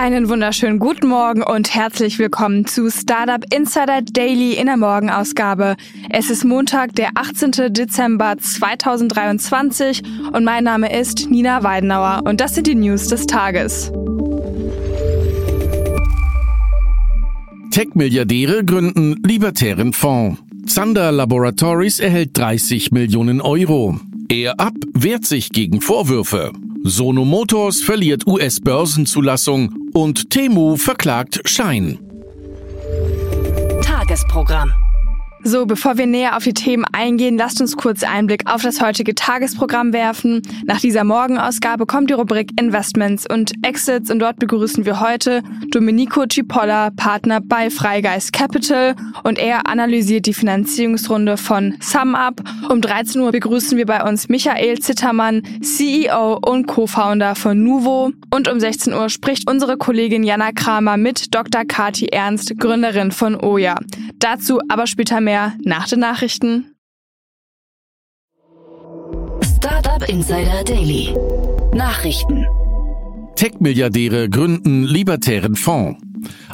Einen wunderschönen guten Morgen und herzlich willkommen zu Startup Insider Daily in der Morgenausgabe. Es ist Montag, der 18. Dezember 2023 und mein Name ist Nina Weidenauer und das sind die News des Tages. Tech-Milliardäre gründen libertären Fonds. Zander Laboratories erhält 30 Millionen Euro. Er ab wehrt sich gegen Vorwürfe. Sono Motors verliert US-Börsenzulassung und Temu verklagt Schein. Tagesprogramm. So, bevor wir näher auf die Themen eingehen, lasst uns kurz Einblick auf das heutige Tagesprogramm werfen. Nach dieser Morgenausgabe kommt die Rubrik Investments und Exits und dort begrüßen wir heute Domenico Cipolla, Partner bei Freigeist Capital und er analysiert die Finanzierungsrunde von SumUp. Um 13 Uhr begrüßen wir bei uns Michael Zittermann, CEO und Co-Founder von Nuvo und um 16 Uhr spricht unsere Kollegin Jana Kramer mit Dr. Kati Ernst, Gründerin von Oya. Dazu aber später mehr mehr nach den Nachrichten. Startup Insider Daily. Nachrichten. Tech-Milliardäre gründen libertären Fonds.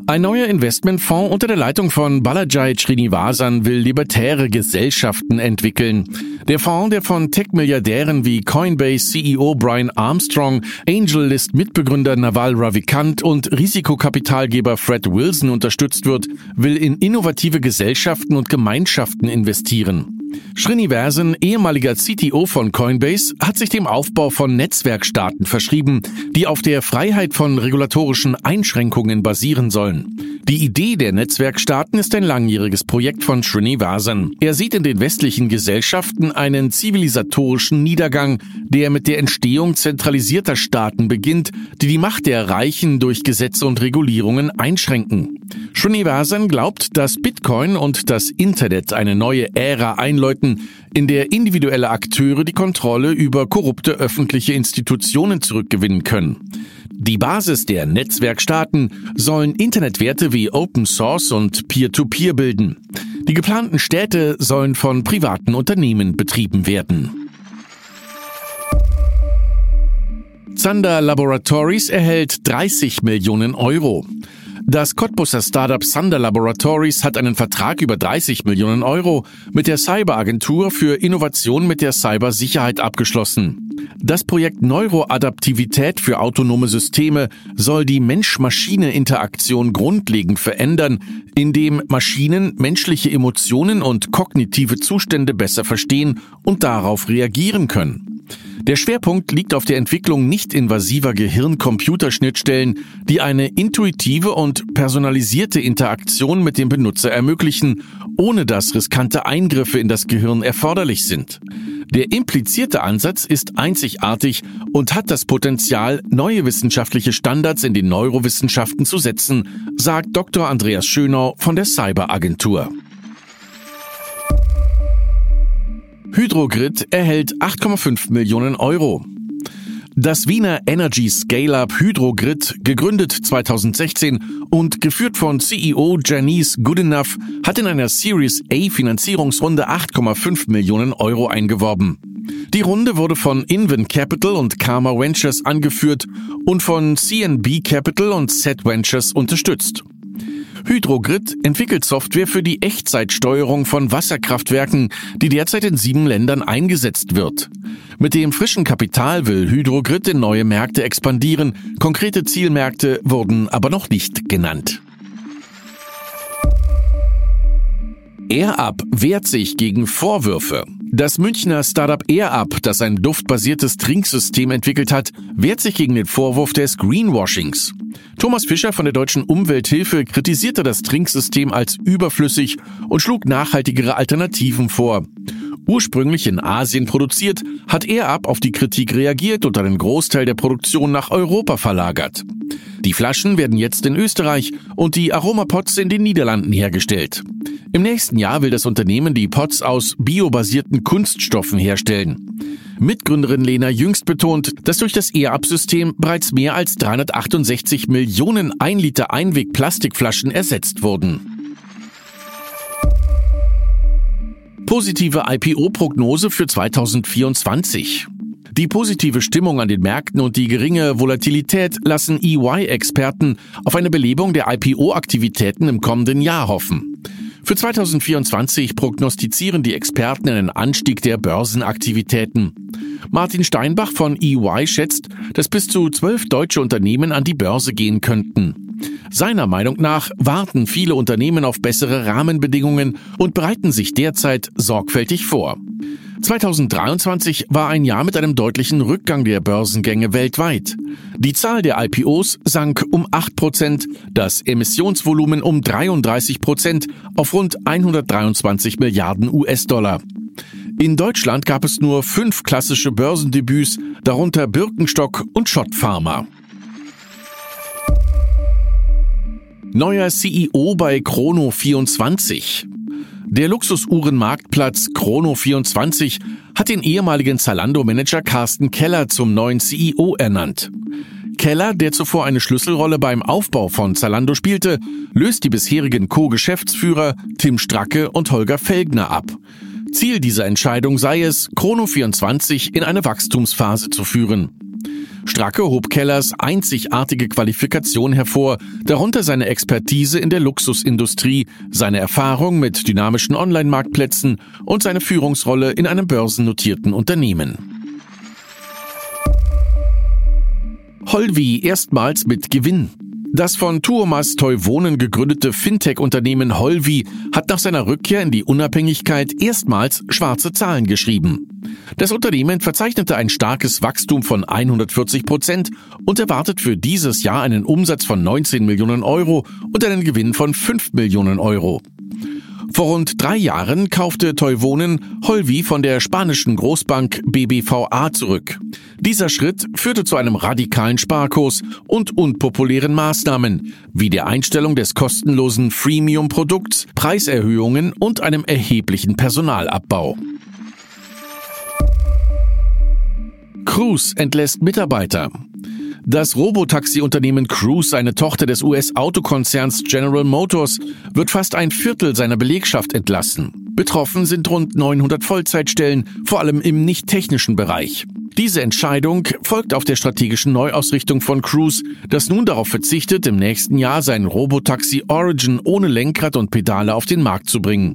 Ein neuer Investmentfonds unter der Leitung von Balajai Srinivasan will libertäre Gesellschaften entwickeln. Der Fonds, der von Tech-Milliardären wie Coinbase CEO Brian Armstrong, AngelList-Mitbegründer Naval Ravikant und Risikokapitalgeber Fred Wilson unterstützt wird, will in innovative Gesellschaften und Gemeinschaften investieren. Srinivasan, ehemaliger CTO von Coinbase, hat sich dem Aufbau von Netzwerkstaaten verschrieben, die auf der Freiheit von regulatorischen Einschränkungen basieren sollen. Die Idee der Netzwerkstaaten ist ein langjähriges Projekt von Srinivasan. Er sieht in den westlichen Gesellschaften einen zivilisatorischen Niedergang, der mit der Entstehung zentralisierter Staaten beginnt, die die Macht der Reichen durch Gesetze und Regulierungen einschränken. Srinivasan glaubt, dass Bitcoin und das Internet eine neue Ära einläuten, in der individuelle Akteure die Kontrolle über korrupte öffentliche Institutionen zurückgewinnen können. Die Basis der Netzwerkstaaten sollen Internetwerte wie Open Source und Peer-to-Peer -Peer bilden. Die geplanten Städte sollen von privaten Unternehmen betrieben werden. Zander Laboratories erhält 30 Millionen Euro. Das Cottbusser Startup Thunder Laboratories hat einen Vertrag über 30 Millionen Euro mit der Cyberagentur für Innovation mit der Cybersicherheit abgeschlossen. Das Projekt Neuroadaptivität für autonome Systeme soll die Mensch-Maschine-Interaktion grundlegend verändern, indem Maschinen menschliche Emotionen und kognitive Zustände besser verstehen und darauf reagieren können. Der Schwerpunkt liegt auf der Entwicklung nicht-invasiver Gehirn-Computerschnittstellen, die eine intuitive und personalisierte Interaktion mit dem Benutzer ermöglichen, ohne dass riskante Eingriffe in das Gehirn erforderlich sind. Der implizierte Ansatz ist einzigartig und hat das Potenzial, neue wissenschaftliche Standards in den Neurowissenschaften zu setzen, sagt Dr. Andreas Schönau von der Cyberagentur. Hydrogrid erhält 8,5 Millionen Euro. Das Wiener Energy Scale-Up Hydrogrid, gegründet 2016 und geführt von CEO Janice Goodenough, hat in einer Series A Finanzierungsrunde 8,5 Millionen Euro eingeworben. Die Runde wurde von Invent Capital und Karma Ventures angeführt und von CNB Capital und Set Ventures unterstützt. Hydrogrid entwickelt Software für die Echtzeitsteuerung von Wasserkraftwerken, die derzeit in sieben Ländern eingesetzt wird. Mit dem frischen Kapital will Hydrogrid in neue Märkte expandieren. Konkrete Zielmärkte wurden aber noch nicht genannt. AirUp wehrt sich gegen Vorwürfe. Das Münchner Startup AirUp, das ein duftbasiertes Trinksystem entwickelt hat, wehrt sich gegen den Vorwurf des Greenwashings. Thomas Fischer von der Deutschen Umwelthilfe kritisierte das Trinksystem als überflüssig und schlug nachhaltigere Alternativen vor. Ursprünglich in Asien produziert, hat Air-Up auf die Kritik reagiert und einen Großteil der Produktion nach Europa verlagert. Die Flaschen werden jetzt in Österreich und die Aromapots in den Niederlanden hergestellt. Im nächsten Jahr will das Unternehmen die Pots aus biobasierten Kunststoffen herstellen. Mitgründerin Lena Jüngst betont, dass durch das Air-Up-System bereits mehr als 368 Millionen 1 Liter Einweg-Plastikflaschen ersetzt wurden. Positive IPO-Prognose für 2024. Die positive Stimmung an den Märkten und die geringe Volatilität lassen EY-Experten auf eine Belebung der IPO-Aktivitäten im kommenden Jahr hoffen. Für 2024 prognostizieren die Experten einen Anstieg der Börsenaktivitäten. Martin Steinbach von EY schätzt, dass bis zu zwölf deutsche Unternehmen an die Börse gehen könnten. Seiner Meinung nach warten viele Unternehmen auf bessere Rahmenbedingungen und bereiten sich derzeit sorgfältig vor. 2023 war ein Jahr mit einem deutlichen Rückgang der Börsengänge weltweit. Die Zahl der IPOs sank um 8 Prozent, das Emissionsvolumen um 33 Prozent auf rund 123 Milliarden US-Dollar. In Deutschland gab es nur fünf klassische Börsendebüts, darunter Birkenstock und Schott Pharma. Neuer CEO bei Chrono24. Der Luxusuhrenmarktplatz Chrono24 hat den ehemaligen Zalando-Manager Carsten Keller zum neuen CEO ernannt. Keller, der zuvor eine Schlüsselrolle beim Aufbau von Zalando spielte, löst die bisherigen Co-Geschäftsführer Tim Stracke und Holger Felgner ab. Ziel dieser Entscheidung sei es, Chrono24 in eine Wachstumsphase zu führen. Stracke hob Kellers einzigartige Qualifikation hervor, darunter seine Expertise in der Luxusindustrie, seine Erfahrung mit dynamischen Online-Marktplätzen und seine Führungsrolle in einem börsennotierten Unternehmen. Holvi erstmals mit Gewinn. Das von Tuomas Teuvonen gegründete Fintech-Unternehmen Holvi hat nach seiner Rückkehr in die Unabhängigkeit erstmals schwarze Zahlen geschrieben. Das Unternehmen verzeichnete ein starkes Wachstum von 140 Prozent und erwartet für dieses Jahr einen Umsatz von 19 Millionen Euro und einen Gewinn von 5 Millionen Euro. Vor rund drei Jahren kaufte Teuvonen Holvi von der spanischen Großbank BBVA zurück. Dieser Schritt führte zu einem radikalen Sparkurs und unpopulären Maßnahmen, wie der Einstellung des kostenlosen Freemium-Produkts, Preiserhöhungen und einem erheblichen Personalabbau. Cruise entlässt Mitarbeiter. Das Robotaxi-Unternehmen Cruise, eine Tochter des US-Autokonzerns General Motors, wird fast ein Viertel seiner Belegschaft entlassen. Betroffen sind rund 900 Vollzeitstellen, vor allem im nicht technischen Bereich. Diese Entscheidung folgt auf der strategischen Neuausrichtung von Cruise, das nun darauf verzichtet, im nächsten Jahr sein Robotaxi Origin ohne Lenkrad und Pedale auf den Markt zu bringen.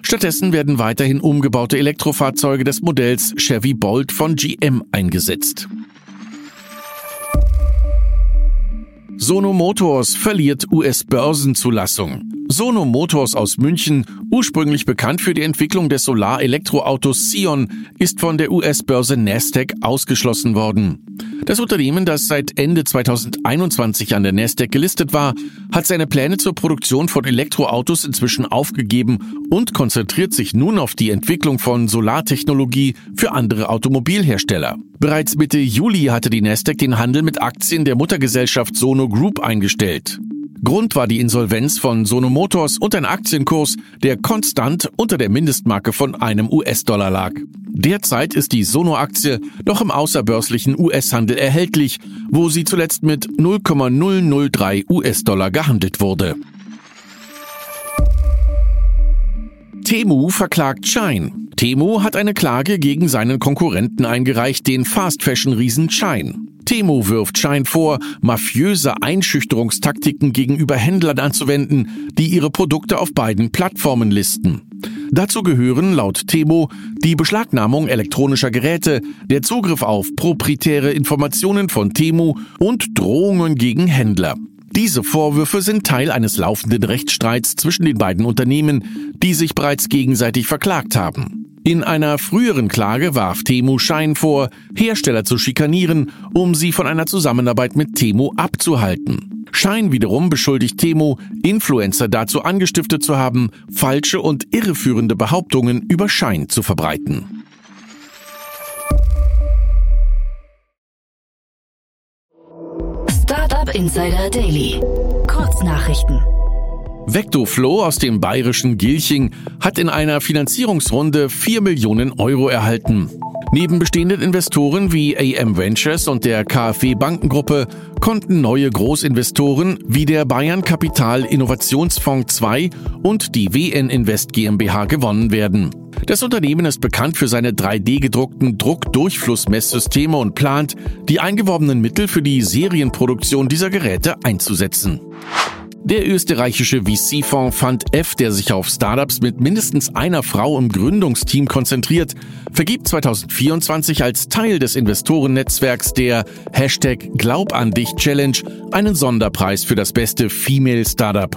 Stattdessen werden weiterhin umgebaute Elektrofahrzeuge des Modells Chevy Bolt von GM eingesetzt. Sono Motors verliert US-Börsenzulassung. Sono Motors aus München, ursprünglich bekannt für die Entwicklung des Solar-Elektroautos Sion, ist von der US-Börse Nasdaq ausgeschlossen worden. Das Unternehmen, das seit Ende 2021 an der Nasdaq gelistet war, hat seine Pläne zur Produktion von Elektroautos inzwischen aufgegeben und konzentriert sich nun auf die Entwicklung von Solartechnologie für andere Automobilhersteller. Bereits Mitte Juli hatte die Nasdaq den Handel mit Aktien der Muttergesellschaft Sono Group eingestellt. Grund war die Insolvenz von Sono Motors und ein Aktienkurs, der konstant unter der Mindestmarke von einem US-Dollar lag. Derzeit ist die Sono-Aktie noch im außerbörslichen US-Handel erhältlich, wo sie zuletzt mit 0,003 US-Dollar gehandelt wurde. Temu verklagt Shine. Temu hat eine Klage gegen seinen Konkurrenten eingereicht, den Fast-Fashion-Riesen Shine. Temu wirft Shine vor, mafiöse Einschüchterungstaktiken gegenüber Händlern anzuwenden, die ihre Produkte auf beiden Plattformen listen. Dazu gehören laut Temo die Beschlagnahmung elektronischer Geräte, der Zugriff auf proprietäre Informationen von Temu und Drohungen gegen Händler. Diese Vorwürfe sind Teil eines laufenden Rechtsstreits zwischen den beiden Unternehmen, die sich bereits gegenseitig verklagt haben. In einer früheren Klage warf Temu Schein vor, Hersteller zu schikanieren, um sie von einer Zusammenarbeit mit Temu abzuhalten. Schein wiederum beschuldigt Temo, Influencer dazu angestiftet zu haben, falsche und irreführende Behauptungen über Schein zu verbreiten. Startup Insider Daily. Kurznachrichten. Vectoflow aus dem bayerischen Gilching hat in einer Finanzierungsrunde 4 Millionen Euro erhalten. Neben bestehenden Investoren wie AM Ventures und der KfW Bankengruppe konnten neue Großinvestoren wie der Bayern Kapital Innovationsfonds 2 und die WN Invest GmbH gewonnen werden. Das Unternehmen ist bekannt für seine 3D-gedruckten Druckdurchflussmesssysteme und plant, die eingeworbenen Mittel für die Serienproduktion dieser Geräte einzusetzen. Der österreichische VC-Fonds Fund F, der sich auf Startups mit mindestens einer Frau im Gründungsteam konzentriert, vergibt 2024 als Teil des Investorennetzwerks der Hashtag Glaub an dich Challenge einen Sonderpreis für das beste Female Startup.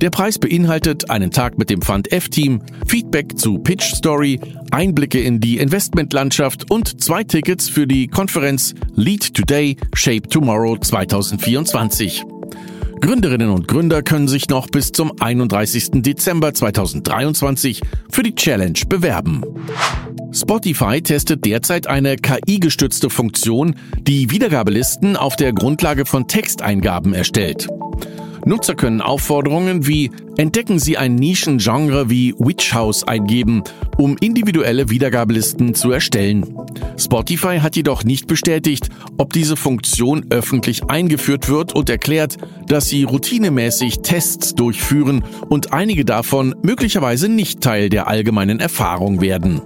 Der Preis beinhaltet einen Tag mit dem Fund F-Team, Feedback zu Pitch Story, Einblicke in die Investmentlandschaft und zwei Tickets für die Konferenz Lead Today, Shape Tomorrow 2024. Gründerinnen und Gründer können sich noch bis zum 31. Dezember 2023 für die Challenge bewerben. Spotify testet derzeit eine KI-gestützte Funktion, die Wiedergabelisten auf der Grundlage von Texteingaben erstellt. Nutzer können Aufforderungen wie Entdecken Sie ein Nischengenre wie Witch House eingeben, um individuelle Wiedergabelisten zu erstellen. Spotify hat jedoch nicht bestätigt, ob diese Funktion öffentlich eingeführt wird und erklärt, dass sie routinemäßig Tests durchführen und einige davon möglicherweise nicht Teil der allgemeinen Erfahrung werden.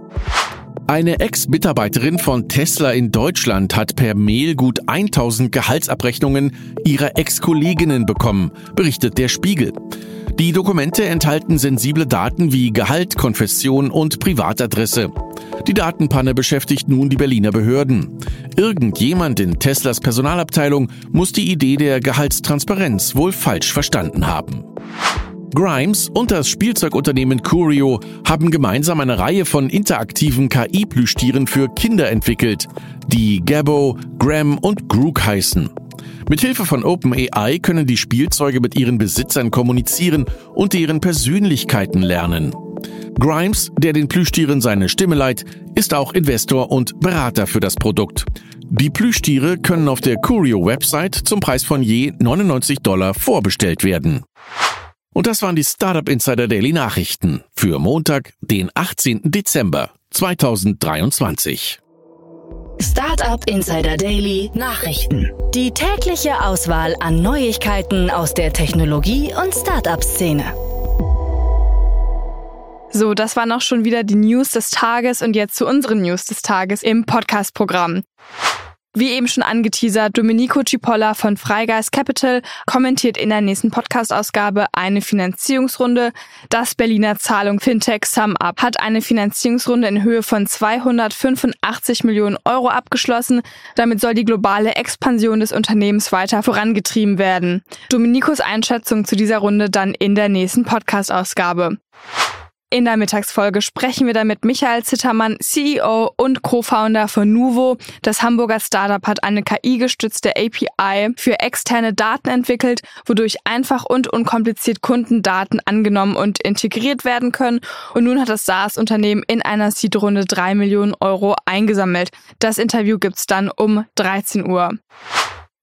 Eine Ex-Mitarbeiterin von Tesla in Deutschland hat per Mail gut 1000 Gehaltsabrechnungen ihrer Ex-Kolleginnen bekommen, berichtet der Spiegel. Die Dokumente enthalten sensible Daten wie Gehalt, Konfession und Privatadresse. Die Datenpanne beschäftigt nun die Berliner Behörden. Irgendjemand in Teslas Personalabteilung muss die Idee der Gehaltstransparenz wohl falsch verstanden haben. Grimes und das Spielzeugunternehmen Curio haben gemeinsam eine Reihe von interaktiven KI-Plüschtieren für Kinder entwickelt, die Gabbo, Gram und Grook heißen. Mithilfe von OpenAI können die Spielzeuge mit ihren Besitzern kommunizieren und deren Persönlichkeiten lernen. Grimes, der den Plüschtieren seine Stimme leiht, ist auch Investor und Berater für das Produkt. Die Plüschtiere können auf der Curio-Website zum Preis von je 99 Dollar vorbestellt werden. Und das waren die Startup Insider Daily Nachrichten für Montag, den 18. Dezember 2023. Startup Insider Daily Nachrichten. Die tägliche Auswahl an Neuigkeiten aus der Technologie- und Startup-Szene. So, das waren auch schon wieder die News des Tages und jetzt zu unseren News des Tages im Podcast-Programm. Wie eben schon angeteasert, Domenico Cipolla von Freigeist Capital kommentiert in der nächsten Podcast-Ausgabe eine Finanzierungsrunde. Das Berliner Zahlung Fintech SumUp hat eine Finanzierungsrunde in Höhe von 285 Millionen Euro abgeschlossen. Damit soll die globale Expansion des Unternehmens weiter vorangetrieben werden. Domenicos Einschätzung zu dieser Runde dann in der nächsten Podcast-Ausgabe. In der Mittagsfolge sprechen wir dann mit Michael Zittermann, CEO und Co-Founder von Nuvo. Das Hamburger Startup hat eine KI-gestützte API für externe Daten entwickelt, wodurch einfach und unkompliziert Kundendaten angenommen und integriert werden können. Und nun hat das SaaS-Unternehmen in einer Seed-Runde drei Millionen Euro eingesammelt. Das Interview gibt's dann um 13 Uhr.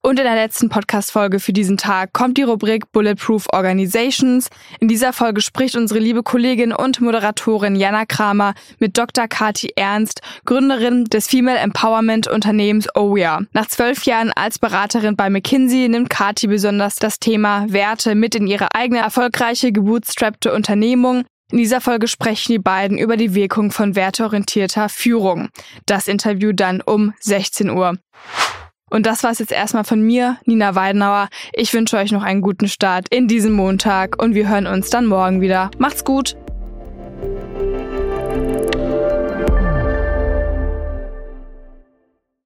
Und in der letzten Podcast-Folge für diesen Tag kommt die Rubrik Bulletproof Organizations. In dieser Folge spricht unsere liebe Kollegin und Moderatorin Jana Kramer mit Dr. Kati Ernst, Gründerin des Female Empowerment Unternehmens OWIA. Nach zwölf Jahren als Beraterin bei McKinsey nimmt Kati besonders das Thema Werte mit in ihre eigene erfolgreiche gebootstrappte Unternehmung. In dieser Folge sprechen die beiden über die Wirkung von werteorientierter Führung. Das Interview dann um 16 Uhr. Und das war's jetzt erstmal von mir, Nina Weidenauer. Ich wünsche euch noch einen guten Start in diesem Montag und wir hören uns dann morgen wieder. Macht's gut!